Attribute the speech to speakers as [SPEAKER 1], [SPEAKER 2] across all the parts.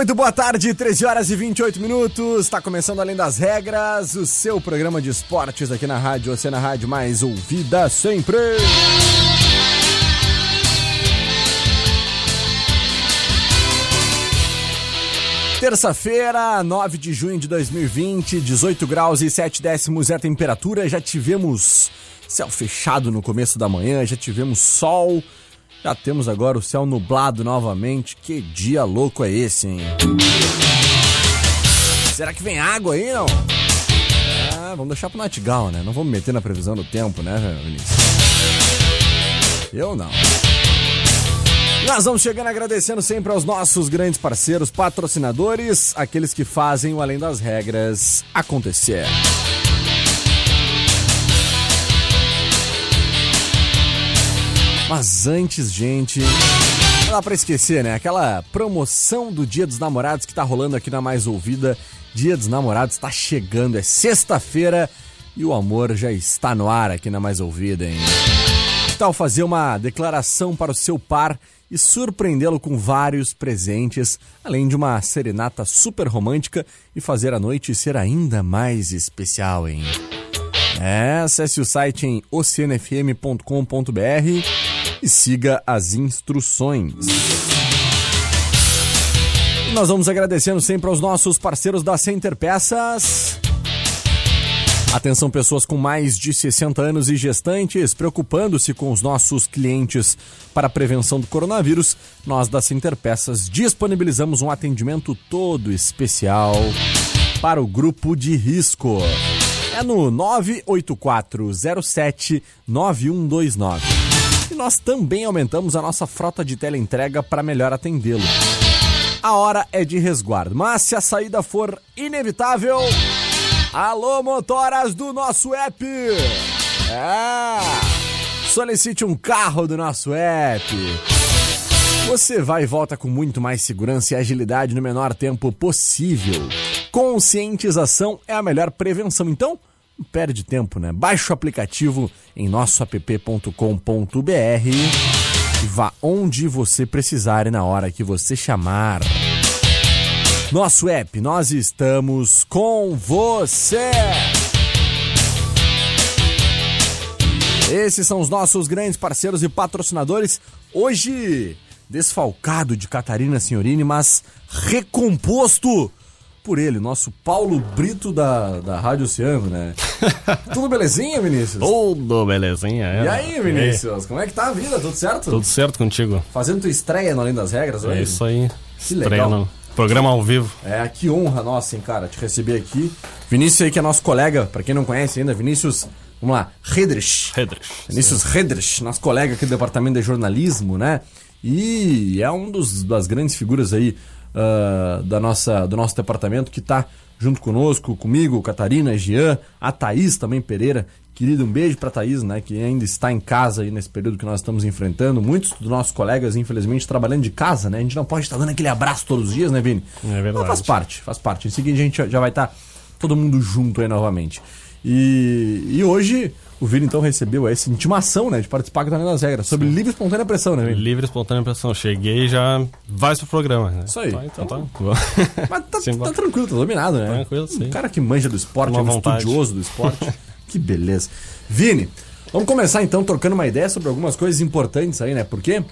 [SPEAKER 1] Muito boa tarde, 13 horas e 28 minutos. Está começando Além das Regras, o seu programa de esportes aqui na Rádio Oceana Rádio mais ouvida sempre. Terça-feira, 9 de junho de 2020, 18 graus e 7 décimos é a temperatura. Já tivemos céu fechado no começo da manhã, já tivemos sol já temos agora o céu nublado novamente. Que dia louco é esse, hein? Será que vem água aí, não? É, vamos deixar pro Natigal, né? Não vamos meter na previsão do tempo, né, Vinícius? Eu não. Nós vamos chegando agradecendo sempre aos nossos grandes parceiros, patrocinadores, aqueles que fazem o Além das Regras acontecer. Mas antes, gente, não dá pra esquecer, né? Aquela promoção do Dia dos Namorados que tá rolando aqui na Mais Ouvida. Dia dos Namorados tá chegando, é sexta-feira e o amor já está no ar aqui na Mais Ouvida, hein? Que tal fazer uma declaração para o seu par e surpreendê-lo com vários presentes, além de uma serenata super romântica e fazer a noite ser ainda mais especial, hein? É, acesse o site em oceanfm.com.br e siga as instruções. Nós vamos agradecendo sempre aos nossos parceiros da Center Peças. Atenção, pessoas com mais de 60 anos e gestantes, preocupando-se com os nossos clientes para a prevenção do coronavírus, nós da Center Peças disponibilizamos um atendimento todo especial para o grupo de risco. É no 98407 9129 nós também aumentamos a nossa frota de teleentrega para melhor atendê-lo. A hora é de resguardo, mas se a saída for inevitável, alô motoras do nosso app! É! Solicite um carro do nosso app. Você vai e volta com muito mais segurança e agilidade no menor tempo possível. Conscientização é a melhor prevenção, então perde tempo, né? Baixe o aplicativo em nosso app.com.br e vá onde você precisar e na hora que você chamar. Nosso app, nós estamos com você! Esses são os nossos grandes parceiros e patrocinadores. Hoje, desfalcado de Catarina Senhorini, mas recomposto por ele, nosso Paulo Brito da, da Rádio Oceano, né? Tudo belezinha, Vinícius?
[SPEAKER 2] Tudo belezinha, é.
[SPEAKER 1] E aí, Vinícius? Como é que tá a vida? Tudo certo?
[SPEAKER 2] Tudo certo contigo.
[SPEAKER 1] Fazendo tua estreia no Além das Regras hoje?
[SPEAKER 2] É isso aí.
[SPEAKER 1] Que estreia legal. No
[SPEAKER 2] programa ao vivo.
[SPEAKER 1] É, que honra nossa, hein, cara, te receber aqui. Vinícius aí, que é nosso colega, pra quem não conhece ainda, Vinícius... Vamos lá, Redrich.
[SPEAKER 2] Redrich.
[SPEAKER 1] Vinícius Redrich, nosso colega aqui do departamento de jornalismo, né? E é um dos, das grandes figuras aí uh, da nossa, do nosso departamento que está junto conosco, comigo, Catarina, Jean, a Thaís também Pereira. Querido, um beijo para Thaís, né, que ainda está em casa aí nesse período que nós estamos enfrentando. Muitos dos nossos colegas, infelizmente, trabalhando de casa, né? A gente não pode estar dando aquele abraço todos os dias, né, Vini?
[SPEAKER 2] É verdade. Mas
[SPEAKER 1] faz parte, faz parte. Em seguida a gente já vai estar todo mundo junto aí novamente. E, e hoje o Vini então recebeu essa intimação, né, de participar aqui também das regras, sobre livre e espontânea pressão, né, Vini?
[SPEAKER 2] Livre, espontânea pressão. Cheguei e já vai pro programa. Né?
[SPEAKER 1] Isso aí.
[SPEAKER 2] Tá, então tá.
[SPEAKER 1] Mas tá,
[SPEAKER 2] Sim,
[SPEAKER 1] tá tranquilo, tá dominado, né?
[SPEAKER 2] Tranquilo, sim.
[SPEAKER 1] Um cara que manja do esporte,
[SPEAKER 2] Uma
[SPEAKER 1] é um
[SPEAKER 2] vontade.
[SPEAKER 1] estudioso do esporte. que beleza. Vini, vamos começar então trocando uma ideia sobre algumas coisas importantes aí, né? Porque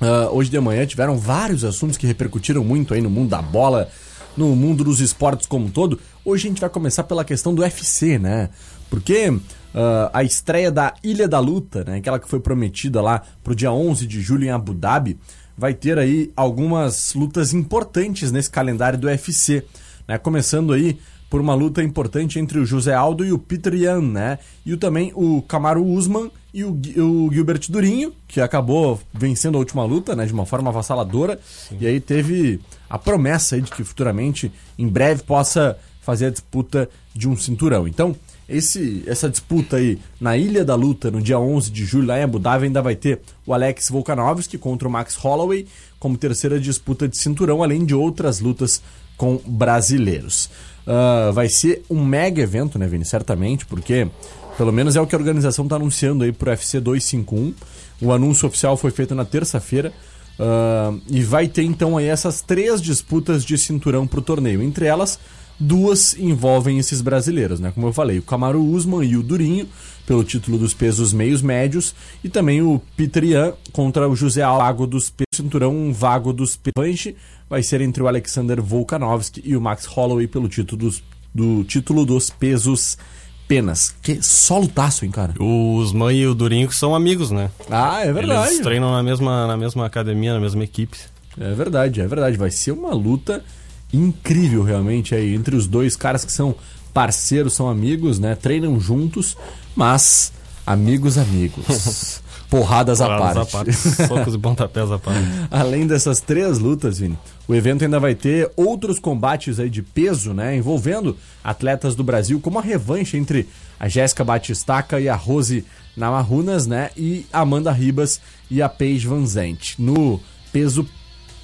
[SPEAKER 1] ah, hoje de manhã tiveram vários assuntos que repercutiram muito aí no mundo da bola, no mundo dos esportes como um todo. Hoje a gente vai começar pela questão do UFC, né? Porque ah, a estreia da Ilha da Luta, né? Aquela que foi prometida lá pro dia 11 de julho em Abu Dhabi, vai ter aí algumas lutas importantes nesse calendário do UFC, né? Começando aí por uma luta importante entre o José Aldo e o Peter Yan, né? E também o Camaro Usman e o, o Gilbert Durinho, que acabou vencendo a última luta, né? De uma forma avassaladora. E aí teve a promessa aí de que futuramente, em breve, possa fazer a disputa de um cinturão. Então, esse, essa disputa aí na Ilha da Luta, no dia 11 de julho, lá em Abu Dhabi, ainda vai ter o Alex Volkanovski contra o Max Holloway como terceira disputa de cinturão, além de outras lutas com brasileiros. Ah, vai ser um mega evento, né, Vini? Certamente, porque pelo menos é o que a organização está anunciando aí pro UFC 251. O anúncio oficial foi feito na terça-feira. ah, e vai ter então aí essas três disputas de cinturão pro torneio. Entre elas, duas envolvem esses brasileiros, né? Como eu falei, o Camaro Usman e o Durinho, pelo título dos pesos meios médios, e também o Peter Yan contra o José Vago dos pesos cinturão vago dos pesos. Vai ser entre o Alexander Volkanovski e o Max Holloway pelo título dos, do título dos pesos penas. Que só lutaço, hein, cara?
[SPEAKER 2] O Usman e o Durinho são amigos, né?
[SPEAKER 1] Ah, é verdade.
[SPEAKER 2] Eles treinam na mesma, na mesma academia, na mesma equipe.
[SPEAKER 1] É verdade, é verdade. Vai ser uma luta incrível, realmente, aí, entre os dois caras que são parceiros, são amigos, né? Treinam juntos, mas amigos, amigos. Porradas à
[SPEAKER 2] Paradas
[SPEAKER 1] parte.
[SPEAKER 2] Socos e pontapés à parte.
[SPEAKER 1] Além dessas três lutas, Vini, o evento ainda vai ter outros combates aí de peso, né? Envolvendo atletas do Brasil, como a revanche entre a Jéssica Batistaca e a Rose Namarunas, né? E a Amanda Ribas e a Paige Van Zandt. No peso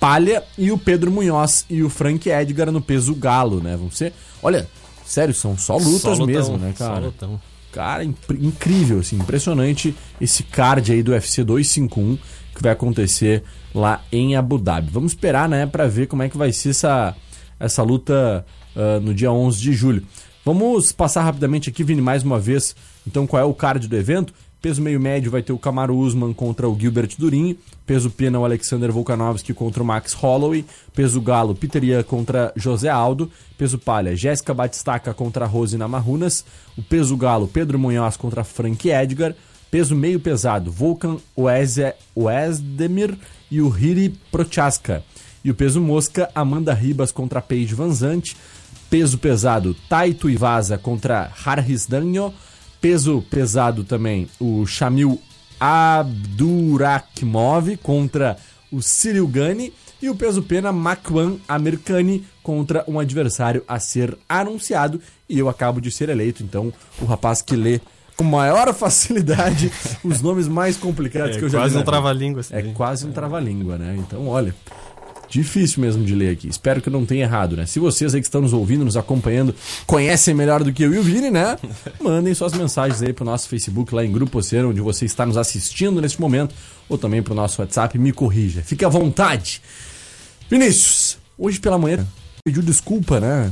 [SPEAKER 1] palha e o Pedro Munhoz e o Frank Edgar no peso galo, né? Vão ser. Olha, sério, são só lutas
[SPEAKER 2] Só lutão,
[SPEAKER 1] mesmo, né,
[SPEAKER 2] só
[SPEAKER 1] cara?
[SPEAKER 2] lutão.
[SPEAKER 1] Cara, impr- incrível, assim, impressionante esse card aí do UFC 251 que vai acontecer lá em Abu Dhabi. Vamos esperar, né, pra ver como é que vai ser essa, essa luta ah, no dia 11 de julho. Vamos passar rapidamente aqui, Vini, mais uma vez, então, qual é o card do evento. Peso meio médio vai ter o Camaro Usman contra o Gilbert Durinho. Peso pena o Alexander Volkanovski contra o Max Holloway. Peso galo Peter contra José Aldo. Peso palha Jéssica Batistaca contra Rose Namarunas. O peso galo Pedro Munhoz contra Frank Edgar. Peso meio pesado Volkan Oeze- Oezdemir e o Hiri Prochaska. E o peso mosca Amanda Ribas contra Paige Van Zandt. Peso pesado Taito Ivaza contra Harris Danho. Peso pesado também o Shamil Abdurakimov contra o Cyril Gane. E o peso pena Makwan Americani contra um adversário a ser anunciado. E eu acabo de ser eleito, então o rapaz que lê com maior facilidade os nomes mais complicados
[SPEAKER 2] É
[SPEAKER 1] que eu já
[SPEAKER 2] quase
[SPEAKER 1] vi.
[SPEAKER 2] um
[SPEAKER 1] na vida.
[SPEAKER 2] trava-língua
[SPEAKER 1] É quase um trava-língua, né? Então, olha, difícil mesmo de ler aqui. Espero que eu não tenha errado, né? Se vocês aí que estão nos ouvindo, nos acompanhando, conhecem melhor do que eu e o Vini, né? Mandem suas mensagens aí pro nosso Facebook lá em Grupo Oceano, onde você está nos assistindo neste momento, ou também pro nosso WhatsApp, me corrija. Fique à vontade. Vinícius, hoje pela manhã pediu desculpa, né?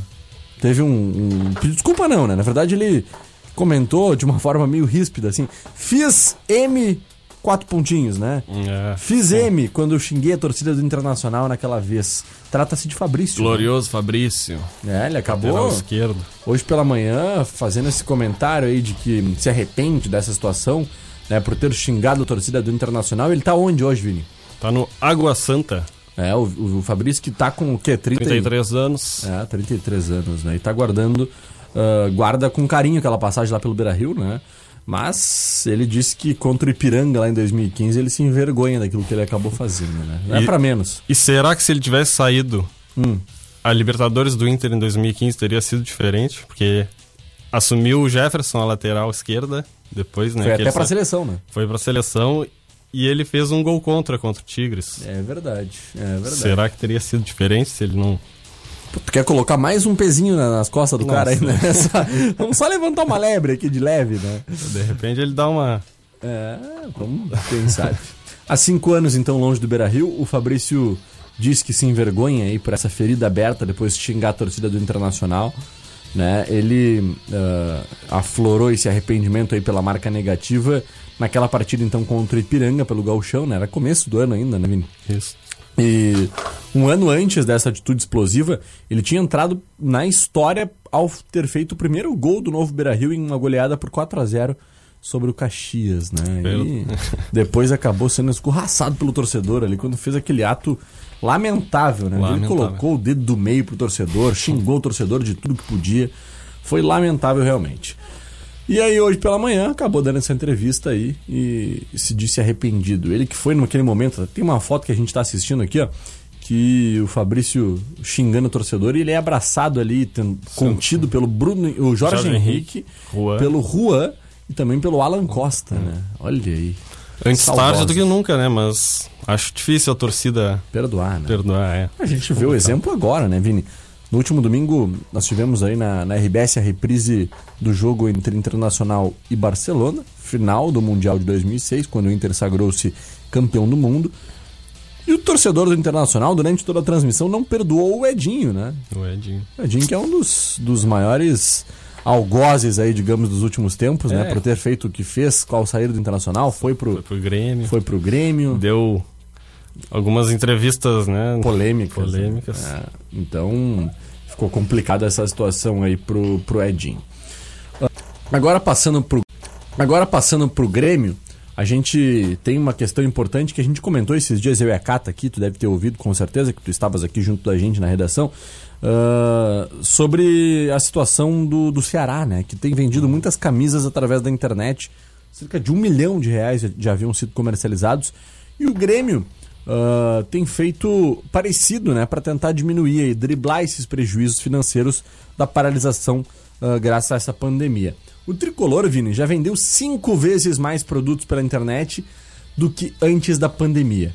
[SPEAKER 1] Teve um, um. Pediu desculpa não, né? Na verdade ele comentou de uma forma meio ríspida, assim. Fiz M quatro pontinhos, né?
[SPEAKER 2] É.
[SPEAKER 1] Fiz M quando eu xinguei a torcida do Internacional naquela vez. Trata-se de Fabrício.
[SPEAKER 2] Glorioso Fabrício.
[SPEAKER 1] É, ele acabou
[SPEAKER 2] esquerdo.
[SPEAKER 1] hoje pela manhã fazendo esse comentário aí de que se arrepende dessa situação, né, por ter xingado a torcida do Internacional. Ele tá onde hoje, Vini?
[SPEAKER 2] Tá no Água Santa.
[SPEAKER 1] É, o, o Fabrício que tá com o quê? 30 e-
[SPEAKER 2] 33 anos.
[SPEAKER 1] É, 33 anos, né? E tá guardando, ah, guarda com carinho aquela passagem lá pelo Beira Rio, né? Mas ele disse que contra o Ipiranga lá em 2015 ele se envergonha daquilo que ele acabou fazendo, né? Não é pra menos.
[SPEAKER 2] E será que se ele tivesse saído,
[SPEAKER 1] Hum.
[SPEAKER 2] a Libertadores do Inter em 2015 teria sido diferente? Porque assumiu o Jefferson a lateral esquerda, depois, né?
[SPEAKER 1] Foi até pra
[SPEAKER 2] sa-
[SPEAKER 1] seleção, né?
[SPEAKER 2] Foi pra seleção e ele fez um gol contra contra o Tigres.
[SPEAKER 1] É verdade, é verdade.
[SPEAKER 2] Será que teria sido diferente se ele não
[SPEAKER 1] Tu quer colocar mais um pezinho na- nas costas do
[SPEAKER 2] Nossa.
[SPEAKER 1] cara aí, né? Só- vamos só levantar uma lebre aqui de leve, né?
[SPEAKER 2] De repente ele dá uma.
[SPEAKER 1] É, vamos, quem sabe. Há cinco anos, então, longe do Beira Rio, o Fabrício diz que se envergonha aí por essa ferida aberta depois de xingar a torcida do Internacional. Né? Ele ah, aflorou esse arrependimento aí pela marca negativa naquela partida, então, contra o Ipiranga pelo Gauchão, né? Era começo do ano ainda, né, Vini?
[SPEAKER 2] Isso.
[SPEAKER 1] E um ano antes dessa atitude explosiva, ele tinha entrado na história ao ter feito o primeiro gol do novo Beira Rio em uma goleada por 4 a 0 sobre o Caxias, né? E depois acabou sendo escorraçado pelo torcedor ali quando fez aquele ato lamentável, né? Ele
[SPEAKER 2] Lamentável.
[SPEAKER 1] colocou o dedo do meio pro torcedor, xingou o torcedor de tudo que podia. Foi lamentável realmente. E aí hoje pela manhã acabou dando essa entrevista aí e se disse arrependido. Ele que foi naquele momento, tem uma foto que a gente tá assistindo aqui, ó, que o Fabrício xingando o torcedor e ele é abraçado ali, ten- contido pelo Bruno, o Jorge,
[SPEAKER 2] Jorge
[SPEAKER 1] Henrique,
[SPEAKER 2] Juan.
[SPEAKER 1] pelo Juan e também pelo Alan Costa, né? Olha aí.
[SPEAKER 2] Antes tarde do que nunca, né? Mas acho difícil a torcida
[SPEAKER 1] Perdoar, né?
[SPEAKER 2] perdoar, é.
[SPEAKER 1] A gente vê o exemplo agora, né, Vini? No último domingo, nós tivemos aí na, na RBS a reprise do jogo entre Internacional e Barcelona, final do Mundial de 2006, quando o Inter sagrou-se campeão do mundo. E o torcedor do Internacional, durante toda a transmissão, não perdoou o Edinho, né?
[SPEAKER 2] O Edinho.
[SPEAKER 1] O Edinho que é um dos, dos maiores algozes aí, digamos, dos últimos tempos, né?
[SPEAKER 2] É.
[SPEAKER 1] Por ter feito o que fez ao sair do Internacional, foi
[SPEAKER 2] Foi
[SPEAKER 1] pro,
[SPEAKER 2] pro Grêmio.
[SPEAKER 1] foi pro Grêmio.
[SPEAKER 2] Deu algumas entrevistas, né?
[SPEAKER 1] polêmicas.
[SPEAKER 2] Polêmicas.
[SPEAKER 1] né? É, então ficou complicada essa situação aí pro, pro Edinho. Agora passando pro, agora passando pro Grêmio, a gente tem uma questão importante que a gente comentou esses dias, eu e a Cata aqui, tu deve ter ouvido com certeza, que tu estavas aqui junto da gente na redação, ah, sobre a situação do, do Ceará, né? Que tem vendido muitas camisas através da internet. Cerca de um milhão de reais já haviam sido comercializados. E o Grêmio ah, tem feito parecido, né? Para tentar diminuir e driblar esses prejuízos financeiros da paralisação ah, graças a essa pandemia. O Tricolor, Vini, já vendeu cinco vezes mais produtos pela internet do que antes da pandemia.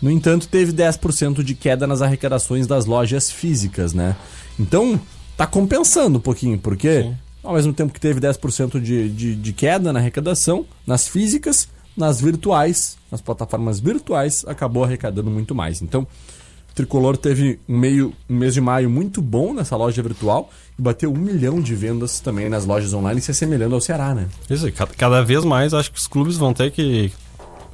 [SPEAKER 1] No entanto, teve 10% de queda nas arrecadações das lojas físicas, né? Então, tá compensando um pouquinho, porque ao mesmo tempo que teve 10% de, de, de queda na arrecadação, nas físicas, nas virtuais, nas plataformas virtuais, acabou arrecadando muito mais. Então, o Tricolor teve um, meio, um mês de maio muito bom nessa loja virtual e bateu um milhão de vendas também nas lojas online, se assemelhando ao Ceará, né?
[SPEAKER 2] Isso, ca- cada vez mais acho que os clubes vão ter que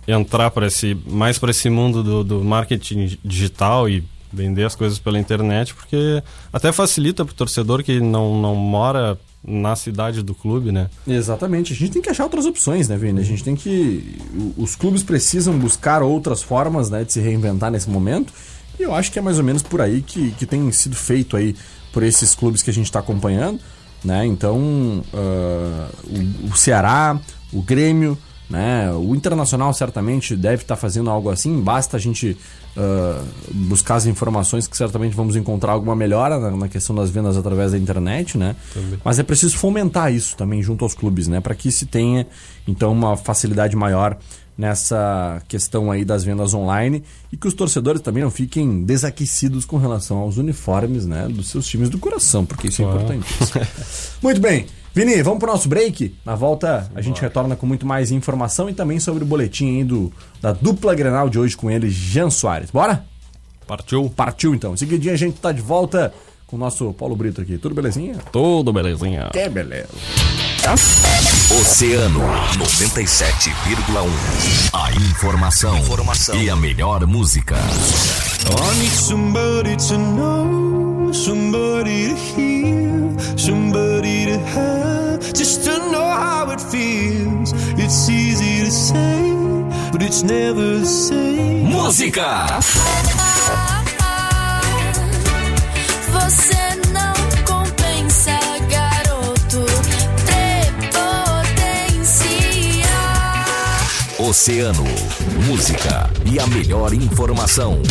[SPEAKER 2] entrar para esse mais para esse mundo do, do marketing digital e vender as coisas pela internet, porque até facilita para o torcedor que não, não mora na cidade do clube, né?
[SPEAKER 1] Exatamente. A gente tem que achar outras opções, né, Vini? A gente tem que. Os clubes precisam buscar outras formas né, de se reinventar nesse momento. E eu acho que é mais ou menos por aí que, que tem sido feito aí por esses clubes que a gente está acompanhando. Né? Então, ah, o, o Ceará, o Grêmio, né? o Internacional certamente deve estar fazendo algo assim. Basta a gente ah, buscar as informações que certamente vamos encontrar alguma melhora na, na questão das vendas através da internet, né? Mas é preciso fomentar isso também junto aos clubes, né? Para que se tenha então uma facilidade maior nessa questão aí das vendas online e que os torcedores também não fiquem desaquecidos com relação aos uniformes, né, dos seus times do coração, porque isso é
[SPEAKER 2] Claro.
[SPEAKER 1] importante. Muito bem. Vini, vamos pro nosso break. Na volta a gente retorna com muito mais informação e também sobre o boletim aí do, da dupla Grenal de hoje com ele, Jean Soares. Bora?
[SPEAKER 2] Partiu?
[SPEAKER 1] Partiu então. Em seguidinha a gente tá de volta com o nosso Paulo Brito aqui. Tudo belezinha?
[SPEAKER 2] Tudo belezinha.
[SPEAKER 1] Que beleza.
[SPEAKER 3] Oceano 97,1. A informação, e a melhor música.
[SPEAKER 4] I need somebody to know, somebody to It's easy to say, but it's never the same.
[SPEAKER 3] Música!
[SPEAKER 5] Você não compensa, garoto. Prepotência.
[SPEAKER 3] Oceano, música e a melhor informação.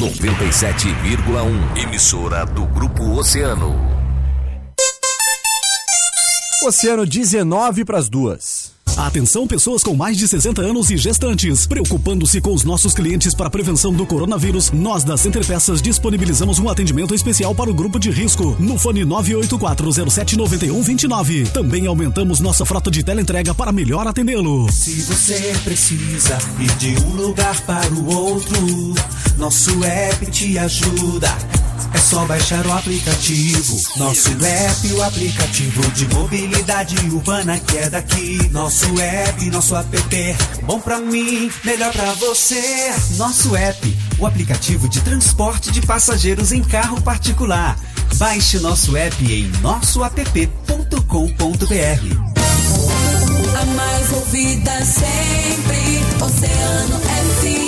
[SPEAKER 3] 97,1. Emissora do Grupo Oceano.
[SPEAKER 1] Oceano 19 para as duas.
[SPEAKER 6] Atenção pessoas com mais de 60 anos e gestantes. Preocupando-se com os nossos clientes para a prevenção do coronavírus, nós da Center Peças disponibilizamos um atendimento especial para o grupo de risco no fone 984079129. Também aumentamos nossa frota de teleentrega para melhor atendê-lo.
[SPEAKER 7] Se você precisa ir de um lugar para o outro, nosso app te ajuda. É só baixar o aplicativo. Nosso app, o aplicativo de mobilidade urbana que é daqui. Nosso app, nosso app, bom pra mim, melhor pra você. Nosso app, o aplicativo de transporte de passageiros em carro particular. Baixe nosso app em nossoapp.com.br.
[SPEAKER 5] A mais ouvida sempre, Oceano FM.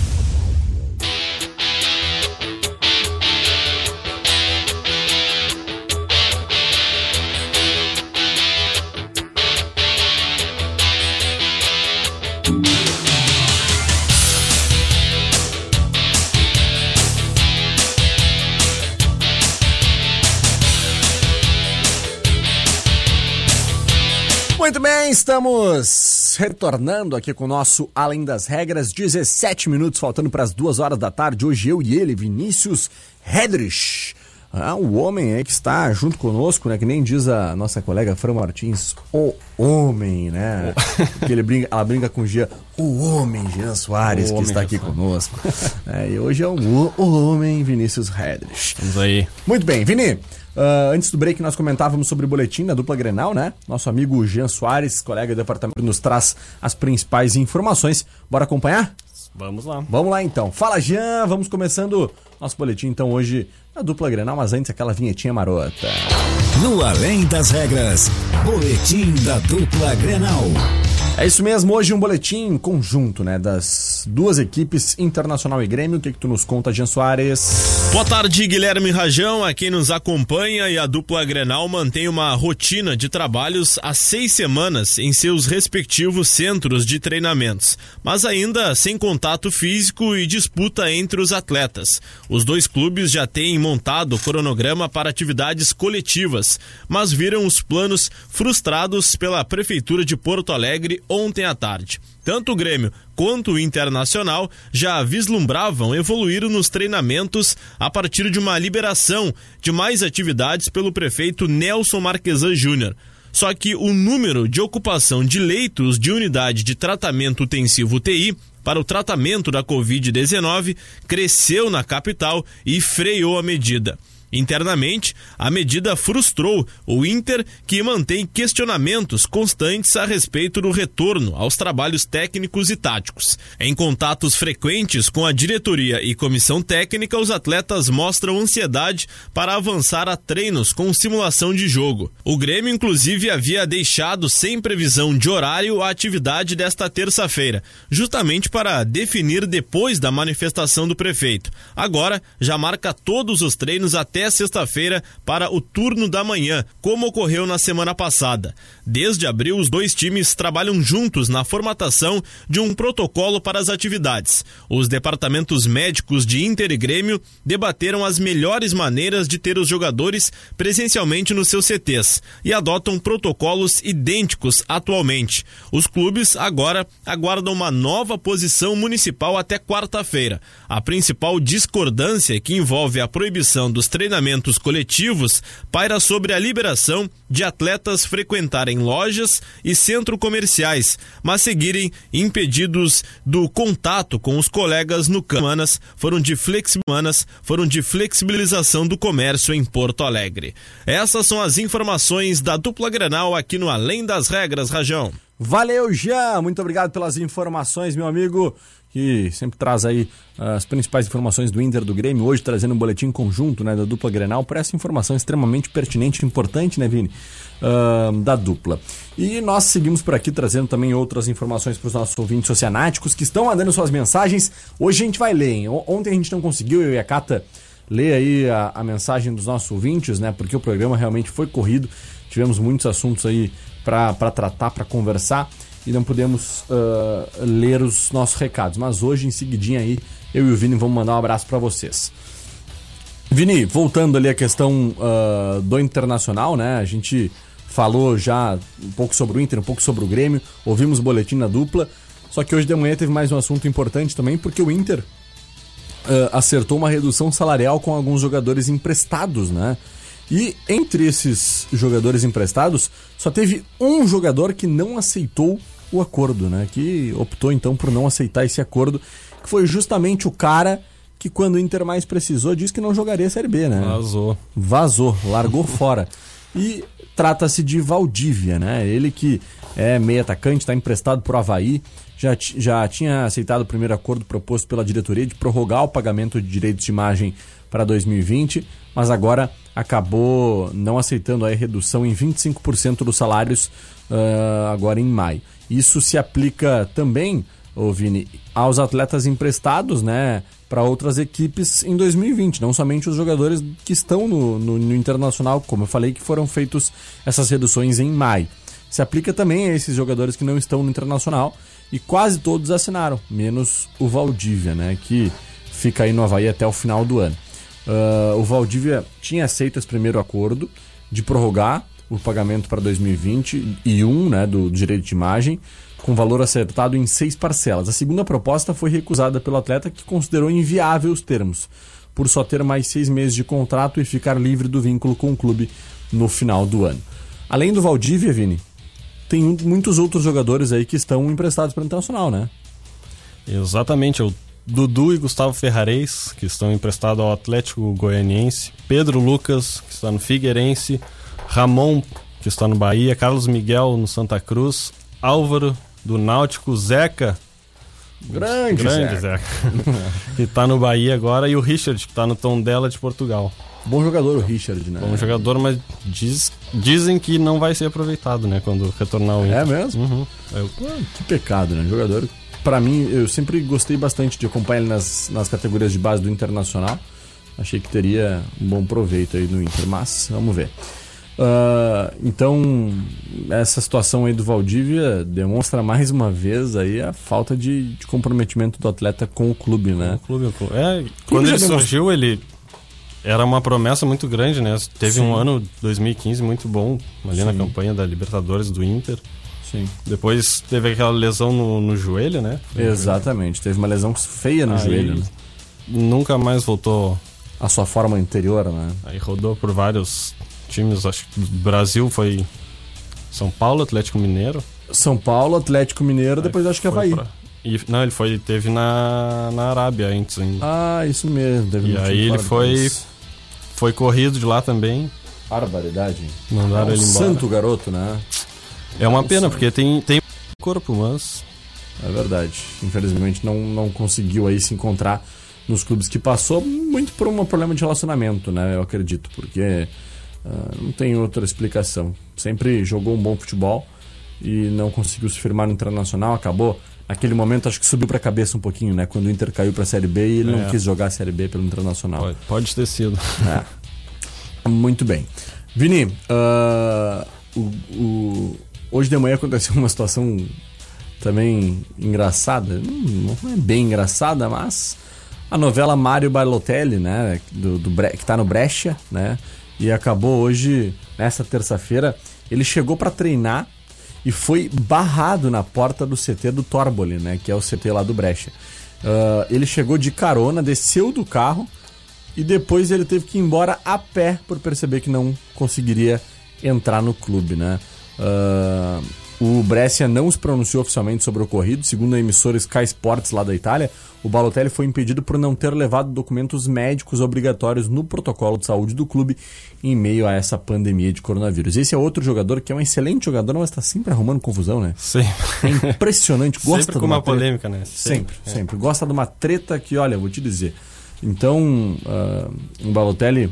[SPEAKER 1] Muito bem, estamos retornando aqui com o nosso Além das Regras, 17 minutos faltando para as duas horas da tarde. Hoje eu e ele, Vinícius Redrich. Ah, o homem aí que está junto conosco, né? Que nem diz a nossa colega Fran Martins, o homem, né? Que ele brinca, ela brinca com o Jean, o homem Jean Soares,
[SPEAKER 2] O
[SPEAKER 1] que está aqui
[SPEAKER 2] Soares.
[SPEAKER 1] conosco. É, e hoje é o, o homem Vinícius Redrich.
[SPEAKER 2] Vamos aí.
[SPEAKER 1] Muito bem, Vini. Ah, antes do break, nós comentávamos sobre o boletim da dupla Grenal, né? Nosso amigo Jean Soares, colega do departamento, nos traz as principais informações. Bora acompanhar?
[SPEAKER 2] Vamos lá.
[SPEAKER 1] Vamos lá então. Fala, Jean. Vamos começando nosso boletim então hoje na dupla Grenal, mas antes aquela vinhetinha marota.
[SPEAKER 3] No Além das Regras, Boletim da Dupla Grenal.
[SPEAKER 1] É isso mesmo, hoje um boletim conjunto, né? Das duas equipes, Internacional e Grêmio. O que, que tu nos conta, Jean Soares?
[SPEAKER 8] Boa tarde, Guilherme Rajão, a quem nos acompanha e a dupla Grenal mantém uma rotina de trabalhos há seis semanas em seus respectivos centros de treinamentos, mas ainda sem contato físico e disputa entre os atletas. Os dois clubes já têm montado o cronograma para atividades coletivas, mas viram os planos frustrados pela Prefeitura de Porto Alegre ontem à tarde. Tanto o Grêmio quanto o Internacional já vislumbravam evoluir nos treinamentos a partir de uma liberação de mais atividades pelo prefeito Nelson Marquesan Júnior. Só que o número de ocupação de leitos de unidade de tratamento intensivo UTI para o tratamento da Covid-19 cresceu na capital e freou a medida. Internamente, a medida frustrou o Inter, que mantém questionamentos constantes a respeito do retorno aos trabalhos técnicos e táticos. Em contatos frequentes com a diretoria e comissão técnica, os atletas mostram ansiedade para avançar a treinos com simulação de jogo. O Grêmio, inclusive, havia deixado sem previsão de horário a atividade desta terça-feira, justamente para definir depois da manifestação do prefeito. Agora, já marca todos os treinos até sexta-feira para o turno da manhã, como ocorreu na semana passada. Desde abril, os dois times trabalham juntos na formatação de um protocolo para as atividades. Os departamentos médicos de Inter e Grêmio debateram as melhores maneiras de ter os jogadores presencialmente nos seus CTs e adotam protocolos idênticos atualmente. Os clubes agora aguardam uma nova posição municipal até quarta-feira. A principal discordância que envolve a proibição dos treinamentos coletivos paira sobre a liberação de atletas frequentarem lojas e centros comerciais, mas seguirem impedidos do contato com os colegas no campo. Semanas foram de fleximanas foram de flexibilização do comércio em Porto Alegre. Essas são as informações da dupla Grenal aqui no Além das Regras, Rajão.
[SPEAKER 1] Valeu, Jean! Muito obrigado pelas informações, meu amigo, que sempre traz aí as principais informações do Inter do Grêmio, hoje trazendo um boletim conjunto né, da dupla Grenal, por essa informação extremamente pertinente e importante, né, Vini? Ah, da dupla. E nós seguimos por aqui trazendo também outras informações para os nossos ouvintes oceanáticos que estão mandando suas mensagens. Hoje a gente vai ler, hein? Ontem a gente não conseguiu, eu e a Cata, ler aí a, a mensagem dos nossos ouvintes, né? Porque o programa realmente foi corrido, tivemos muitos assuntos aí para tratar, para conversar e não pudemos ah, ler os nossos recados. Mas hoje, em seguidinha aí, eu e o Vini vamos mandar um abraço para vocês. Vini, voltando ali à questão uh, do internacional, né? A gente falou já um pouco sobre o Inter, um pouco sobre o Grêmio, ouvimos boletim na dupla. Só que hoje de manhã teve mais um assunto importante também, porque o Inter uh, acertou uma redução salarial com alguns jogadores emprestados, né? E entre esses jogadores emprestados, só teve um jogador que não aceitou o acordo, né? Que optou então por não aceitar esse acordo, que foi justamente o cara que quando o Inter mais precisou disse que não jogaria a Série B, né?
[SPEAKER 2] Vazou.
[SPEAKER 1] Vazou, largou fora. E trata-se de Valdívia, né? Ele que é meio atacante, está emprestado por Havaí, já, já tinha aceitado o primeiro acordo proposto pela diretoria de prorrogar o pagamento de direitos de imagem para 2020, mas agora acabou não aceitando a redução em 25% dos salários uh, agora em maio. Isso se aplica também, ô Vini, aos atletas emprestados, né? para outras equipes em 2020, não somente os jogadores que estão no, no, no, internacional, como eu falei, que foram feitos essas reduções em maio. Se aplica também a esses jogadores que não estão no internacional e quase todos assinaram, menos o Valdívia, né, que fica aí no Havaí até o final do ano. Uh, o Valdívia tinha aceito esse primeiro acordo de prorrogar o pagamento para 2021 né, do direito de imagem, com valor acertado em seis parcelas. A segunda proposta foi recusada pelo atleta, que considerou inviável os termos, por só ter mais seis meses de contrato e ficar livre do vínculo com o clube no final do ano. Além do Valdívia, Vini, tem muitos outros jogadores aí que estão emprestados para o Internacional, né?
[SPEAKER 2] Exatamente, o Dudu e Gustavo Ferrares, que estão emprestados ao Atlético Goianiense, Pedro Lucas, que está no Figueirense, Ramon, que está no Bahia, Carlos Miguel no Santa Cruz, Álvaro do Náutico, Zeca.
[SPEAKER 1] Grande,
[SPEAKER 2] grande Zeca. Zeca. que está no Bahia agora, e o Richard, que está no Tondela de Portugal.
[SPEAKER 1] Bom jogador o Richard, né?
[SPEAKER 2] Bom jogador, mas diz, dizem que não vai ser aproveitado, né? Quando retornar o
[SPEAKER 1] Inter. É mesmo? Uhum. Eu... que pecado, né? Jogador, para mim, eu sempre gostei bastante de acompanhar ele nas, nas categorias de base do Internacional. Achei que teria um bom proveito aí no Inter, mas vamos ver. Uh, então, essa situação aí do Valdívia demonstra mais uma vez aí a falta de, de comprometimento do atleta com o clube, né?
[SPEAKER 2] O clube, o clube. É, quando ele surgiu, ele era uma promessa muito grande, né? Teve Sim. um ano 2015 muito bom ali Sim. na campanha da Libertadores do Inter.
[SPEAKER 1] Sim.
[SPEAKER 2] Depois teve aquela lesão no, no joelho, né?
[SPEAKER 1] Exatamente, teve uma lesão feia no Aí, joelho. Né?
[SPEAKER 2] Nunca mais voltou
[SPEAKER 1] a sua forma anterior, né?
[SPEAKER 2] Aí rodou por vários times, acho que do Brasil foi São Paulo, Atlético Mineiro.
[SPEAKER 1] São Paulo, Atlético Mineiro, depois acho que Havaí. Pra...
[SPEAKER 2] E, não, ele foi, teve na, na Arábia antes ainda.
[SPEAKER 1] Ah, isso mesmo.
[SPEAKER 2] e aí ele foi, foi corrido de lá também.
[SPEAKER 1] Barbaridade.
[SPEAKER 2] Mandaram é um ele embora.
[SPEAKER 1] santo garoto, né?
[SPEAKER 2] É uma pena, porque tem, tem corpo, mas...
[SPEAKER 1] É verdade. Infelizmente não, não conseguiu aí se encontrar nos clubes que passou, muito por um problema de relacionamento, né? Eu acredito, porque uh, não tem outra explicação. Sempre jogou um bom futebol e não conseguiu se firmar no internacional, acabou. Naquele momento acho que subiu para a cabeça um pouquinho, né? Quando o Inter caiu para a Série B e ele é. não quis jogar a Série B pelo Internacional.
[SPEAKER 2] Pode, pode ter sido.
[SPEAKER 1] É. Muito bem. Vini, uh, o, o, hoje de manhã aconteceu uma situação também engraçada. Não, é bem engraçada, mas a novela Mário Balotelli, né, do, do, que está no Brecha, né, e acabou hoje, nessa terça-feira, ele chegou para treinar e foi barrado na porta do CT do Torboli, né, que é o CT lá do Brecha. Uh, ele chegou de carona, desceu do carro e depois ele teve que ir embora a pé por perceber que não conseguiria entrar no clube, né. Uh, o Brescia não se pronunciou oficialmente sobre o ocorrido. Segundo a emissora Sky Sports lá da Itália, o Balotelli foi impedido por não ter levado documentos médicos obrigatórios no protocolo de saúde do clube em meio a essa pandemia de coronavírus. Esse é outro jogador que é um excelente jogador, mas está sempre arrumando confusão, né?
[SPEAKER 2] Sim.
[SPEAKER 1] É impressionante. Gosta
[SPEAKER 2] sempre com uma, uma polêmica, né?
[SPEAKER 1] Sempre, sempre. É. sempre. Gosta de uma treta que, olha, vou te dizer. Então, uh, o Balotelli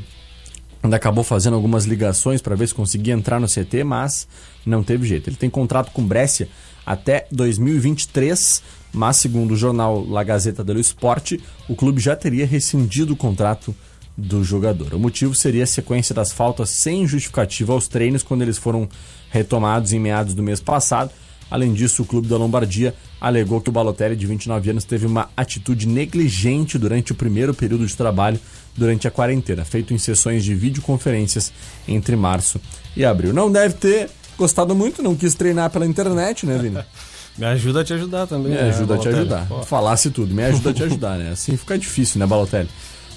[SPEAKER 1] ainda acabou fazendo algumas ligações para ver se conseguia entrar no CT, mas não teve jeito. Ele tem contrato com Brescia até 2023, mas segundo o jornal La Gazzetta dello Sport, o clube já teria rescindido o contrato do jogador. O motivo seria a sequência das faltas sem justificativa aos treinos quando eles foram retomados em meados do mês passado. Além disso, o clube da Lombardia alegou que o Balotelli, de 29 anos, teve uma atitude negligente durante o primeiro período de trabalho durante a quarentena, feito em sessões de videoconferências entre março e abril. Não deve ter gostado muito, não quis treinar pela internet, né, Vini?
[SPEAKER 2] Me ajuda a te ajudar também.
[SPEAKER 1] Me
[SPEAKER 2] né,
[SPEAKER 1] ajuda a te ajudar.
[SPEAKER 2] Pô.
[SPEAKER 1] Falasse tudo, me ajuda a te ajudar, né? Assim fica difícil, né, Balotelli?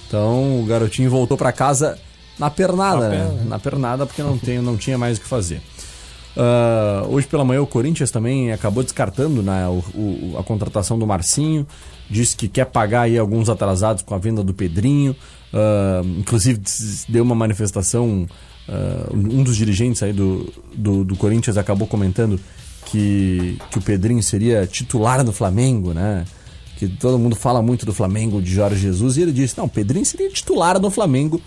[SPEAKER 1] Então o garotinho voltou pra casa na pernada,
[SPEAKER 2] A
[SPEAKER 1] né? Na pernada, porque não, tem, não tinha mais o que fazer. Ah, hoje pela manhã o Corinthians também acabou descartando né, o- o- a contratação do Marcinho, disse que quer pagar aí alguns atrasados com a venda do Pedrinho, Ah, inclusive deu uma manifestação, ah, um dos dirigentes aí do, do, do Corinthians acabou comentando que, que o Pedrinho seria titular do Flamengo, né? Que todo mundo fala muito do Flamengo de Jorge Jesus, e ele disse, não, o Pedrinho seria titular do Flamengo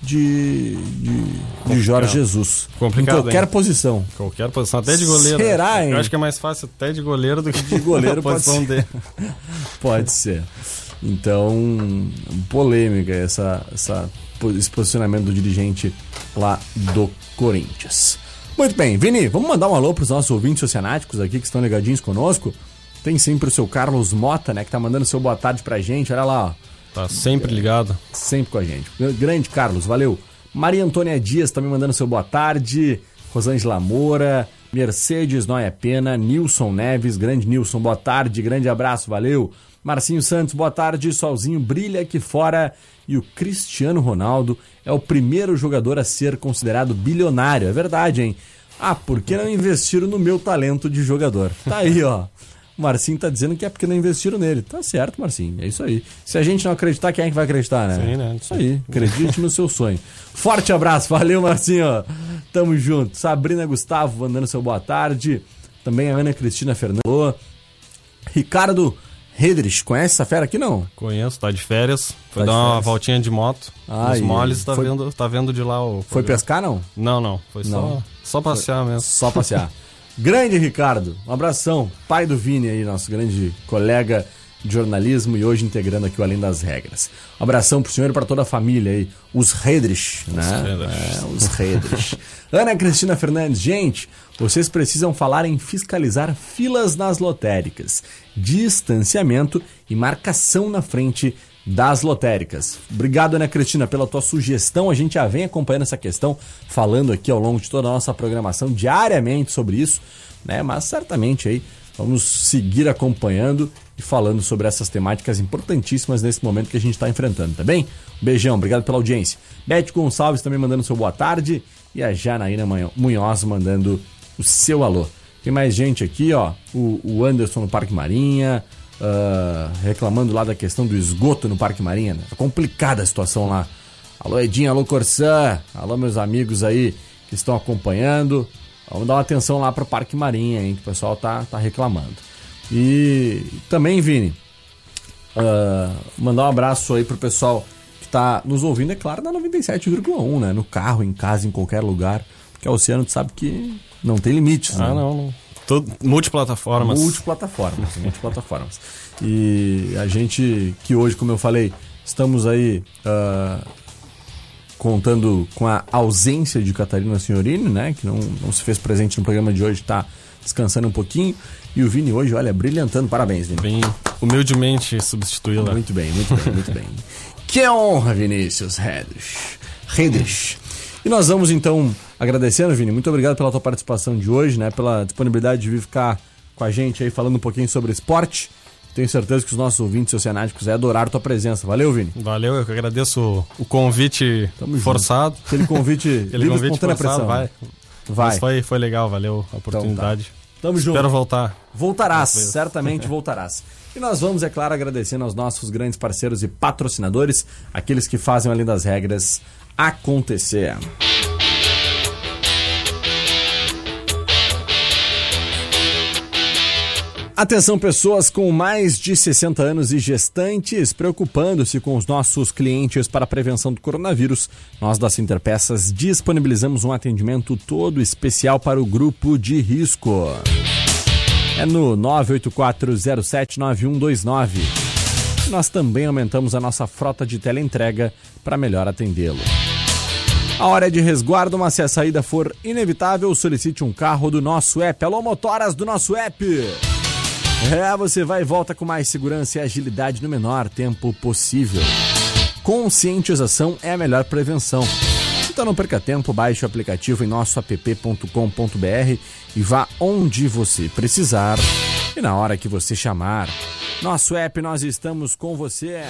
[SPEAKER 1] de, de, de Jorge Jesus.
[SPEAKER 2] Complicado,
[SPEAKER 1] em qualquer
[SPEAKER 2] hein?
[SPEAKER 1] posição.
[SPEAKER 2] Qualquer posição, até de goleiro.
[SPEAKER 1] Será, hein?
[SPEAKER 2] Eu acho que é mais fácil até de goleiro do que
[SPEAKER 1] De goleiro pode ser. Pode ser. Então, polêmica essa, essa, esse posicionamento do dirigente lá do Corinthians. Muito bem, Vini, vamos mandar um alô para os nossos ouvintes oceanáticos aqui que estão ligadinhos conosco. Tem sempre o seu Carlos Mota, né, que tá mandando seu boa tarde pra gente. Olha lá, ó.
[SPEAKER 2] Tá sempre ligado.
[SPEAKER 1] sempre com a gente. Grande Carlos, valeu. Maria Antônia Dias também mandando seu boa tarde. Rosângela Moura, Mercedes Noia Pena, Nilson Neves, grande Nilson, boa tarde, grande abraço, valeu. Marcinho Santos, boa tarde. Solzinho brilha aqui fora. E o Cristiano Ronaldo é o primeiro jogador a ser considerado bilionário. É verdade, hein? Ah, por que não investiram no meu talento de jogador? Tá aí, ó. O Marcinho tá dizendo que é porque não investiram nele. Tá certo, Marcinho. É isso aí. Se a gente não acreditar, quem é que vai acreditar, né?
[SPEAKER 2] Sim, né?
[SPEAKER 1] Isso aí. Acredite no seu sonho. Forte abraço. Valeu, Marcinho. Tamo junto. Sabrina Gustavo mandando seu boa tarde. Também a Ana Cristina Fernando. Ricardo Redrich. Conhece essa fera aqui, não?
[SPEAKER 2] Conheço, tá de férias. Foi
[SPEAKER 1] Tá
[SPEAKER 2] dar uma
[SPEAKER 1] férias.
[SPEAKER 2] voltinha de moto.
[SPEAKER 1] Ah,
[SPEAKER 2] Os moles, tá,
[SPEAKER 1] foi-
[SPEAKER 2] vendo, tá vendo de lá o.
[SPEAKER 1] Foi pescar, não?
[SPEAKER 2] Não, não. Foi
[SPEAKER 1] Não.
[SPEAKER 2] só, só passear mesmo.
[SPEAKER 1] Só passear. grande Ricardo, um abração. Pai do Vini aí, nosso grande colega de jornalismo e hoje integrando aqui o Além das Regras. Um abração pro senhor e para toda a família aí. Os Redrich, né?
[SPEAKER 2] Redrich.
[SPEAKER 1] É, os Redrich. Ana Cristina Fernandes, gente, vocês precisam falar em fiscalizar filas nas lotéricas, distanciamento e marcação na frente das lotéricas. Obrigado, Ana Cristina, pela tua sugestão. A gente já vem acompanhando essa questão, falando aqui ao longo de toda a nossa programação diariamente sobre isso, né? Mas certamente aí vamos seguir acompanhando e falando sobre essas temáticas importantíssimas nesse momento que a gente está enfrentando, tá bem? Beijão, obrigado pela audiência. Beth Gonçalves também mandando seu boa tarde e a Janaína Munhoz mandando o seu alô. Tem mais gente aqui, ó. O, o Anderson no Parque Marinha, ah, reclamando lá da questão do esgoto no Parque Marinha. Né? Tá complicada a situação lá. Alô Edinho, alô Corsã, alô meus amigos aí que estão acompanhando. Vamos dar uma atenção lá pro Parque Marinha, hein, que o pessoal tá, tá reclamando. E também, Vini, ah, mandar um abraço aí pro pessoal que tá nos ouvindo, é claro, na 97,1, né? No carro, em casa, em qualquer lugar. Porque a Oceano tu sabe que não tem limites, né?
[SPEAKER 2] Ah, não, não. Todo, multiplataformas.
[SPEAKER 1] Multiplataformas, multiplataformas. E a gente que hoje, como eu falei, estamos aí ah, contando com a ausência de Catarina Signorini, né? Que não, não se fez presente no programa de hoje, tá descansando um pouquinho. E o Vini hoje, olha, brilhantando. Parabéns, Vini.
[SPEAKER 2] Bem humildemente substituí-la.
[SPEAKER 1] Muito bem, muito bem, muito bem. Que honra, Vinícius Redrich. Redrich. E nós vamos então agradecendo, Vini. Muito obrigado pela tua participação de hoje, né? Pela disponibilidade de vir ficar com a gente aí falando um pouquinho sobre esporte. Tenho certeza que os nossos ouvintes oceanáticos adoraram tua presença. Valeu, Vini.
[SPEAKER 2] Valeu, eu que agradeço o, convite
[SPEAKER 1] Tamo junto.
[SPEAKER 2] forçado.
[SPEAKER 1] Aquele convite,
[SPEAKER 2] Aquele
[SPEAKER 1] livre
[SPEAKER 2] convite
[SPEAKER 1] espontânea
[SPEAKER 2] forçado,
[SPEAKER 1] pressão.
[SPEAKER 2] vai.
[SPEAKER 1] Vai.
[SPEAKER 2] Mas foi, foi legal, valeu a oportunidade.
[SPEAKER 1] Tamo junto.
[SPEAKER 2] Espero voltar.
[SPEAKER 1] Voltarás, certamente voltarás. E nós vamos, é claro, agradecendo aos nossos grandes parceiros e patrocinadores, aqueles que fazem além das regras acontecer. Atenção, pessoas com mais de 60 anos e gestantes, preocupando-se com os nossos clientes para a prevenção do coronavírus. Nós da Interpeças disponibilizamos um atendimento todo especial para o grupo de risco. É no 984079129. Nós também aumentamos a nossa frota de teleentrega para melhor atendê-lo. A hora é de resguardo, mas se a saída for inevitável, solicite um carro do nosso app. Alô, motoras do nosso app! É, você vai e volta com mais segurança e agilidade no menor tempo possível. Conscientização é a melhor prevenção. Então não perca tempo, baixe o aplicativo em nosso app.com.br e vá onde você precisar e na hora que você chamar. Nosso app, nós estamos com você.